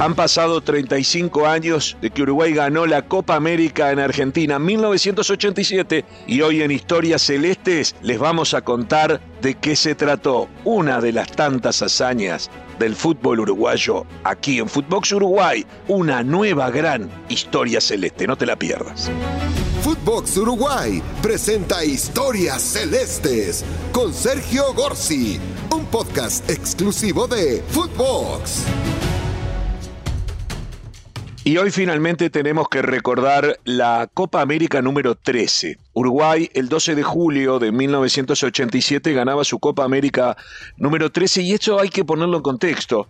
Han pasado 35 años de que Uruguay ganó la Copa América en Argentina 1987 y hoy en Historias Celestes les vamos a contar de qué se trató una de las tantas hazañas del fútbol uruguayo aquí en Footbox Uruguay, una nueva gran historia celeste, no te la pierdas. Footbox Uruguay presenta Historias Celestes con Sergio Gorsi, un podcast exclusivo de Footbox. Y hoy finalmente tenemos que recordar la Copa América número 13. Uruguay el 12 de julio de 1987 ganaba su Copa América número 13 y esto hay que ponerlo en contexto.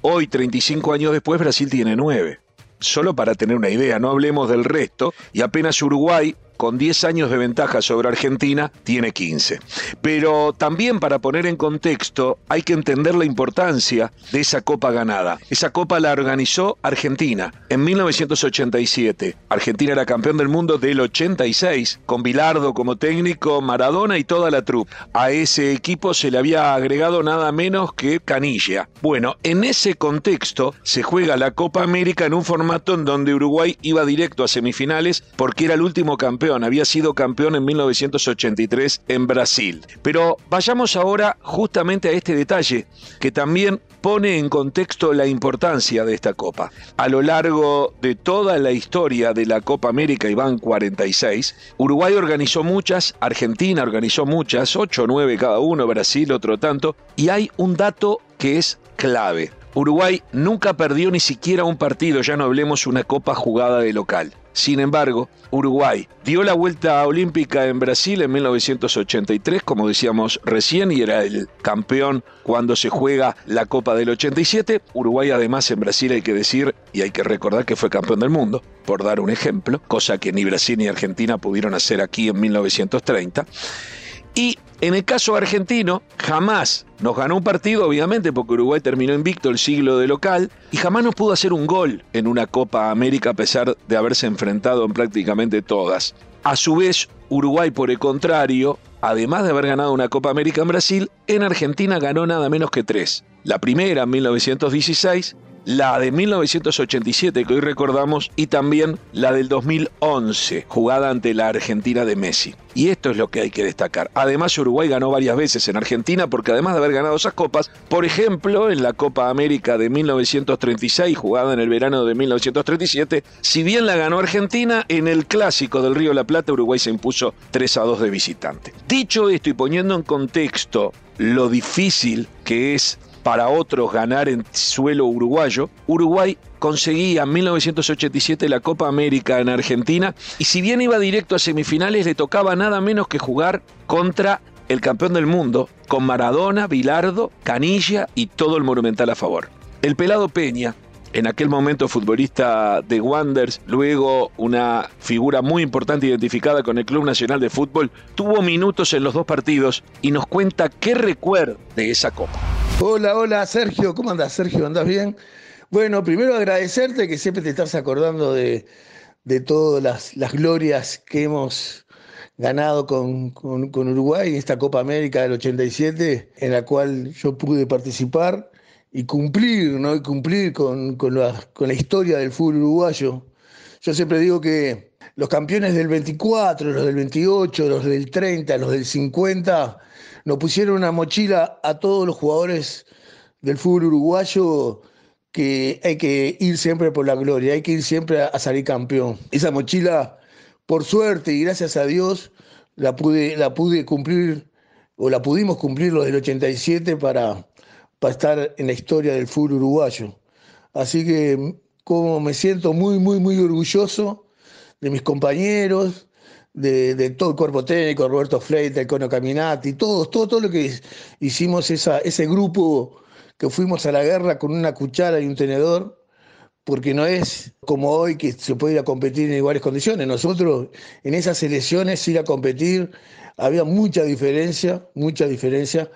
Hoy, 35 años después, Brasil tiene 9. Solo para tener una idea, no hablemos del resto, y apenas Uruguay con 10 años de ventaja sobre Argentina, tiene 15. Pero también para poner en contexto, hay que entender la importancia de esa copa ganada. Esa copa la organizó Argentina en 1987. Argentina era campeón del mundo del 86, con Bilardo como técnico, Maradona y toda la troupe. A ese equipo se le había agregado nada menos que Canilla. Bueno, en ese contexto se juega la Copa América en un formato en donde Uruguay iba directo a semifinales porque era el último campeón había sido campeón en 1983 en Brasil. Pero vayamos ahora justamente a este detalle que también pone en contexto la importancia de esta copa. A lo largo de toda la historia de la Copa América, y van 46, Uruguay organizó muchas, Argentina organizó muchas, 8 o 9 cada uno, Brasil otro tanto, y hay un dato que es clave. Uruguay nunca perdió ni siquiera un partido, ya no hablemos una copa jugada de local. Sin embargo, Uruguay dio la vuelta olímpica en Brasil en 1983, como decíamos recién, y era el campeón cuando se juega la Copa del 87. Uruguay además en Brasil hay que decir y hay que recordar que fue campeón del mundo, por dar un ejemplo, cosa que ni Brasil ni Argentina pudieron hacer aquí en 1930. Y en el caso argentino, jamás nos ganó un partido, obviamente, porque Uruguay terminó invicto el siglo de local, y jamás nos pudo hacer un gol en una Copa América a pesar de haberse enfrentado en prácticamente todas. A su vez, Uruguay, por el contrario, además de haber ganado una Copa América en Brasil, en Argentina ganó nada menos que tres. La primera en 1916, la de 1987 que hoy recordamos y también la del 2011, jugada ante la Argentina de Messi. Y esto es lo que hay que destacar. Además, Uruguay ganó varias veces en Argentina porque además de haber ganado esas copas, por ejemplo, en la Copa América de 1936, jugada en el verano de 1937, si bien la ganó Argentina, en el clásico del Río la Plata, Uruguay se impuso 3 a 2 de visitante. Dicho esto y poniendo en contexto lo difícil que es para otros ganar en suelo uruguayo, Uruguay conseguía en 1987 la Copa América en Argentina y si bien iba directo a semifinales le tocaba nada menos que jugar contra el campeón del mundo, con Maradona, Bilardo, Canilla y todo el monumental a favor. El pelado Peña, en aquel momento futbolista de Wanders, luego una figura muy importante identificada con el Club Nacional de Fútbol, tuvo minutos en los dos partidos y nos cuenta qué recuerda de esa copa. Hola, hola Sergio, ¿cómo andas Sergio? ¿Andás bien? Bueno, primero agradecerte que siempre te estás acordando de, todas las, glorias que hemos ganado con, Uruguay en esta Copa América del 87, en la cual yo pude participar y cumplir, ¿no? Y cumplir con, la, con la historia del fútbol uruguayo. Yo siempre digo que los campeones del 24, los del 28, los del 30, los del 50, nos pusieron una mochila a todos los jugadores del fútbol uruguayo que hay que ir siempre por la gloria, hay que ir siempre a, salir campeón. Esa mochila, por suerte y gracias a Dios, la pude, la pude cumplir o la pudimos cumplir los del 87 para, para estar en la historia del fútbol uruguayo. Así que como me siento muy, muy, muy orgulloso de mis compañeros, de, todo el cuerpo técnico, Roberto Fleita, Cono Caminati, todos, todo, todo lo que hicimos esa, ese grupo que fuimos a la guerra con una cuchara y un tenedor, porque no es como hoy que se puede ir a competir en iguales condiciones. Nosotros en esas elecciones ir a competir había mucha diferencia, mucha diferencia,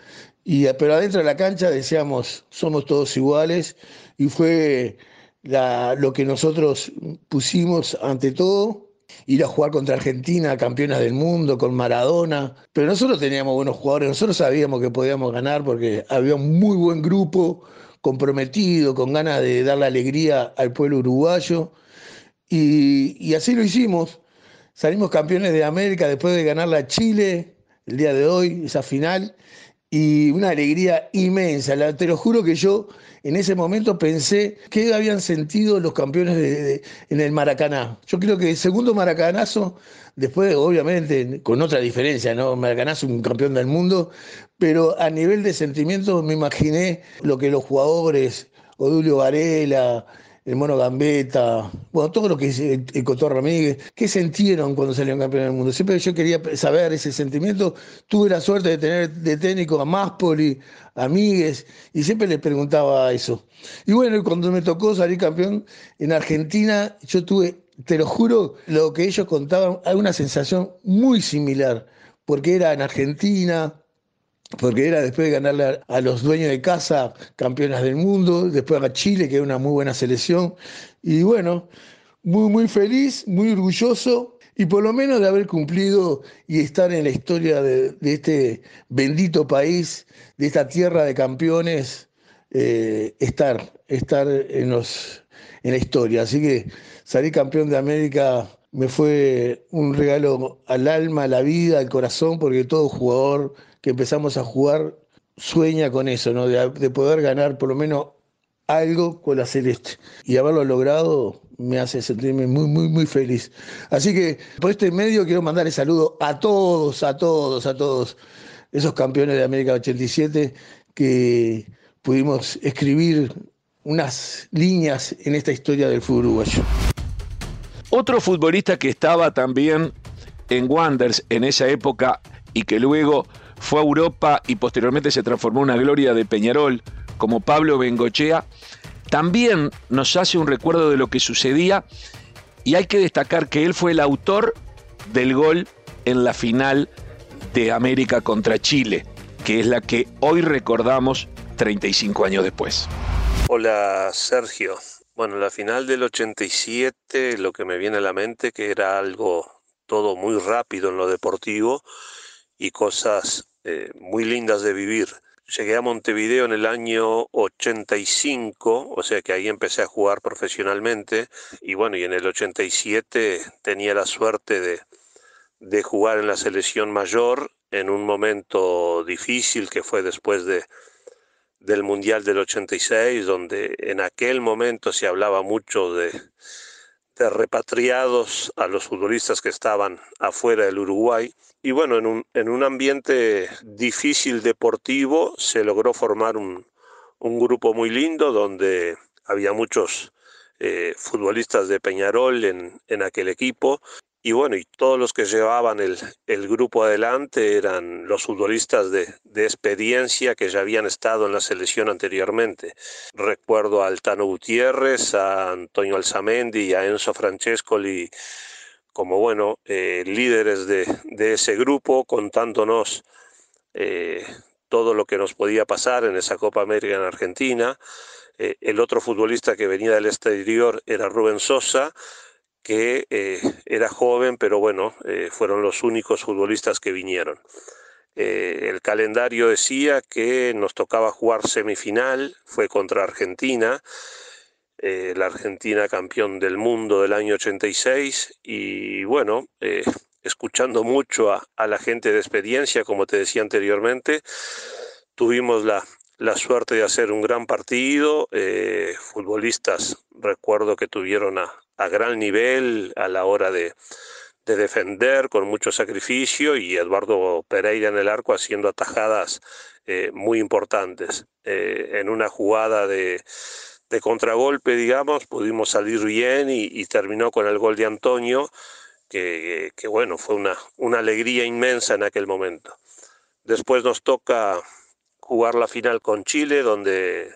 y, pero adentro de la cancha decíamos, somos todos iguales, y fue lo que nosotros pusimos ante todo ir a jugar contra Argentina, campeonas del mundo, con Maradona. Pero nosotros teníamos buenos jugadores, nosotros sabíamos que podíamos ganar porque había un muy buen grupo, comprometido, con ganas de darle alegría al pueblo uruguayo. Y, y así lo hicimos. Salimos campeones de América después de ganarle a Chile el día de hoy, esa final, y una alegría inmensa. te lo juro que yo en ese momento pensé qué habían sentido los campeones en el Maracaná. Yo creo que el segundo Maracanazo, después obviamente con otra diferencia, ¿no? Maracanazo un campeón del mundo, pero a nivel de sentimientos me imaginé lo que los jugadores, Odulio Varela, el Mono Gambetta, bueno, todo lo que es el, Cotor Ramírez, ¿qué sintieron cuando salieron campeones del mundo? Siempre yo quería saber ese sentimiento. Tuve la suerte de tener de técnico a Máspoli, a Míguez, y siempre les preguntaba eso. Y bueno, cuando me tocó salir campeón en Argentina, yo tuve, te lo juro, lo que ellos contaban, hay una sensación muy similar, porque era en Argentina, porque era después de ganarle a, los dueños de casa campeonas del mundo, después a Chile, que era una muy buena selección, y bueno, muy, muy feliz, muy orgulloso, y por lo menos de haber cumplido y estar en la historia de, este bendito país, de esta tierra de campeones, eh, estar, estar en, los, en la historia. Así que salir campeón de América me fue un regalo al alma, a la vida, al corazón, porque todo jugador que empezamos a jugar sueña con eso, ¿no? De, poder ganar por lo menos algo con la celeste. Y haberlo logrado me hace sentirme muy, muy, muy feliz. Así que por este medio quiero mandarle saludo a todos, a todos, a todos esos campeones de América 87 que pudimos escribir unas líneas en esta historia del fútbol uruguayo. Otro futbolista que estaba también en Wanders en esa época y que luego fue a Europa y posteriormente se transformó en una gloria de Peñarol, como Pablo Bengochea, también nos hace un recuerdo de lo que sucedía y hay que destacar que él fue el autor del gol en la final de América contra Chile, que es la que hoy recordamos 35 años después. Hola Sergio. Bueno, la final del 87, lo que me viene a la mente que era algo todo muy rápido en lo deportivo y cosas eh, muy lindas de vivir. Llegué a Montevideo en el año 85, o sea que ahí empecé a jugar profesionalmente y bueno, y en el 87 tenía la suerte de, de jugar en la selección mayor en un momento difícil que fue después de, del Mundial del 86, donde en aquel momento se hablaba mucho de, repatriados a los futbolistas que estaban afuera del Uruguay. Y bueno, en un, en un ambiente difícil deportivo se logró formar un, un grupo muy lindo donde había muchos eh, futbolistas de Peñarol en, en, aquel equipo. Y bueno, y todos los que llevaban el, el grupo adelante eran los futbolistas de, de, experiencia que ya habían estado en la selección anteriormente. Recuerdo a Altano Gutiérrez, a Antonio Alzamendi a Enzo Francescoli como bueno, eh, líderes de, ese grupo, contándonos eh, todo lo que nos podía pasar en esa Copa América en Argentina. Eh, el otro futbolista que venía del exterior era Rubén Sosa, que era joven, pero bueno, fueron los únicos futbolistas que vinieron. el calendario decía que nos tocaba jugar semifinal, fue contra Argentina, eh, la Argentina campeón del mundo del año 86 y bueno, eh, escuchando mucho a, la gente de experiencia, como te decía anteriormente, tuvimos la, suerte de hacer un gran partido, eh, futbolistas recuerdo que tuvieron a, gran nivel a la hora de, de defender con mucho sacrificio y Eduardo Pereira en el arco haciendo atajadas muy importantes. en una jugada de, contragolpe, digamos, pudimos salir bien y, terminó con el gol de Antonio, que, bueno, fue una alegría inmensa en aquel momento. Después nos toca jugar la final con Chile, donde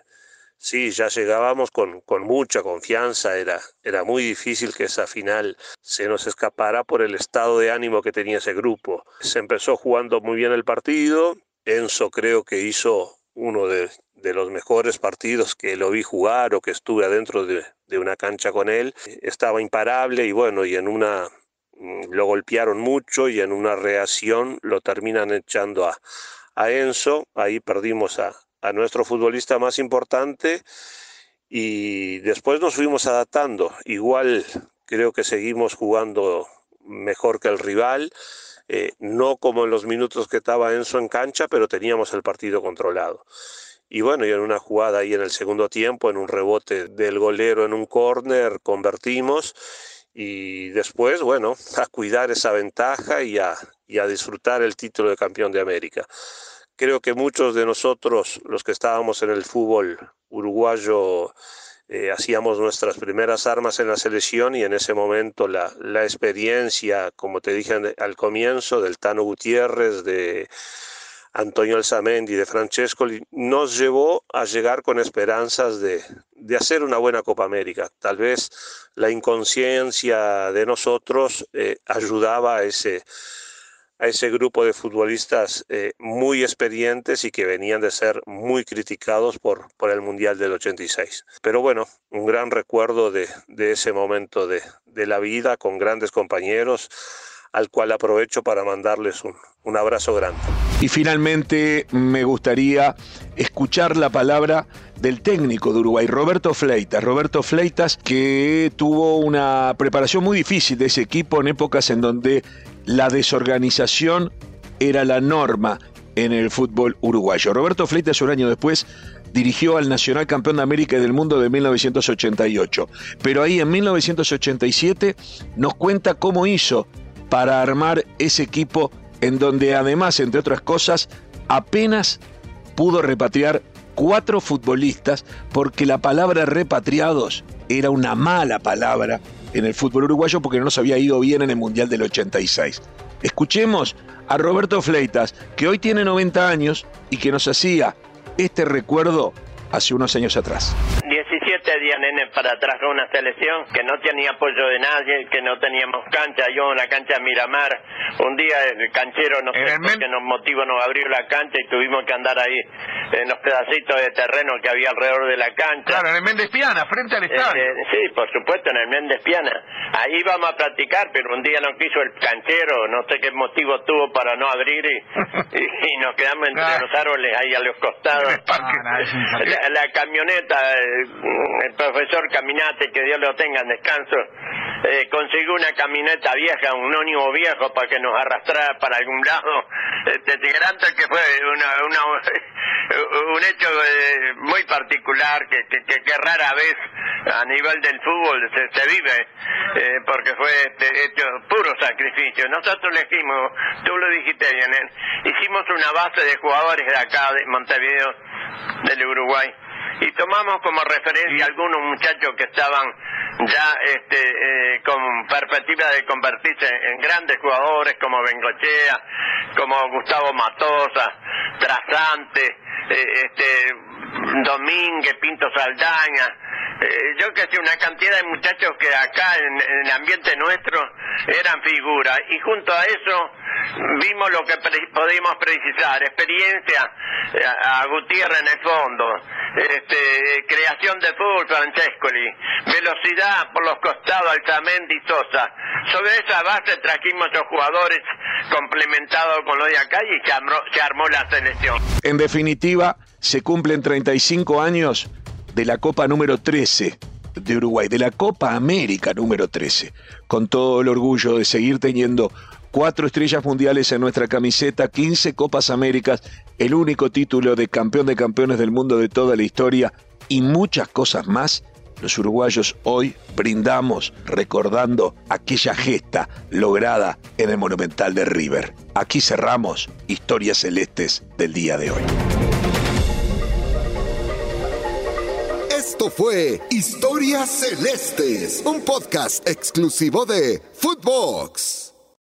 sí, ya llegábamos con, con, mucha confianza, era, era muy difícil que esa final se nos escapara por el estado de ánimo que tenía ese grupo. Se empezó jugando muy bien el partido, Enzo creo que hizo uno de, los mejores partidos que lo vi jugar o que estuve adentro de, una cancha con él. Estaba imparable y bueno, y en una mm, lo golpearon mucho y en una reacción lo terminan echando a, a Enzo. Ahí perdimos a, a nuestro futbolista más importante y después nos fuimos adaptando. Igual creo que seguimos jugando mejor que el rival, eh, no como en los minutos que estaba Enzo en cancha, pero teníamos el partido controlado. Y bueno, y en una jugada ahí en el segundo tiempo, en un rebote del golero en un córner, convertimos y después, bueno, a cuidar esa ventaja y a, y a disfrutar el título de campeón de América. Creo que muchos de nosotros, los que estábamos en el fútbol uruguayo, eh, hacíamos nuestras primeras armas en la selección y en ese momento la, experiencia, como te dije al comienzo, del Tano Gutiérrez, de Antonio Alzamendi, de Francesco, nos llevó a llegar con esperanzas de, de, hacer una buena Copa América. Tal vez la inconsciencia de nosotros eh, ayudaba a ese a ese grupo de futbolistas eh, muy experientes y que venían de ser muy criticados por, por el Mundial del 86. Pero bueno, un gran recuerdo de, de ese momento de, de, la vida con grandes compañeros, al cual aprovecho para mandarles un, un abrazo grande. Y finalmente me gustaría escuchar la palabra del técnico de Uruguay, Roberto Fleitas. Roberto Fleitas que tuvo una preparación muy difícil de ese equipo en épocas en donde la desorganización era la norma en el fútbol uruguayo. Roberto Fleitas un año después dirigió al Nacional Campeón de América y del Mundo de 1988. Pero ahí en 1987 nos cuenta cómo hizo para armar ese equipo en donde además, entre otras cosas, apenas pudo repatriar cuatro futbolistas porque la palabra repatriados era una mala palabra en el fútbol uruguayo porque no nos había ido bien en el Mundial del 86. Escuchemos a Roberto Fleitas, que hoy tiene 90 años y que nos hacía este recuerdo hace unos años atrás. 17 días, nene, para traer una selección que no tenía apoyo de nadie, que no teníamos cancha. Yo en la cancha de Miramar, un día el canchero, no sé por qué nos motivo, nos abrió la cancha y tuvimos que andar ahí en los pedacitos de terreno que había alrededor de la cancha. Claro, en el Méndez Piana, frente al estadio. Eh, eh, sí, por supuesto, en el Méndez Piana. Ahí íbamos a practicar, pero un día no quiso el canchero, no sé qué motivo tuvo para no abrir y, y, y nos quedamos entre Claro. los árboles ahí a los costados. La, la camioneta, eh, el profesor Caminate, que Dios lo tenga en descanso, eh, consiguió una camioneta vieja, un ónimo viejo, para que nos arrastrara para algún lado. Este, te garanto que fue una, una- un hecho eh, muy particular que, que, que- rara vez a nivel del fútbol se, se vive, eh, porque fue este, hecho puro sacrificio. Nosotros elegimos, tú lo dijiste bien, ¿eh? hicimos una base de jugadores de acá, de Montevideo, del Uruguay, y tomamos como referencia algunos muchachos que estaban ya este, eh, con perspectiva de convertirse en grandes jugadores como Bengochea, como Gustavo Matosa, Trasante, eh, este, Domínguez, Pinto Saldaña, eh, yo que sé, una cantidad de muchachos que acá en, el ambiente nuestro eran figuras y junto a eso vimos lo que pre- podíamos precisar, experiencia eh, a, Gutiérrez en el fondo, este, creación de fútbol Francescoli, velocidad por los costados Alzamendi y Sosa. Sobre esa base trajimos los jugadores complementados con lo de acá y se armó, se armó la selección. En definitiva, se cumplen 35 años de la Copa número 13 de Uruguay, de la Copa América número 13, con todo el orgullo de seguir teniendo cuatro estrellas mundiales en nuestra camiseta, 15 Copas Américas, el único título de campeón de campeones del mundo de toda la historia y muchas cosas más. Los uruguayos hoy brindamos recordando aquella gesta lograda en el Monumental de River. Aquí cerramos Historias Celestes del día de hoy. Esto fue Historias Celestes, un podcast exclusivo de Footbox.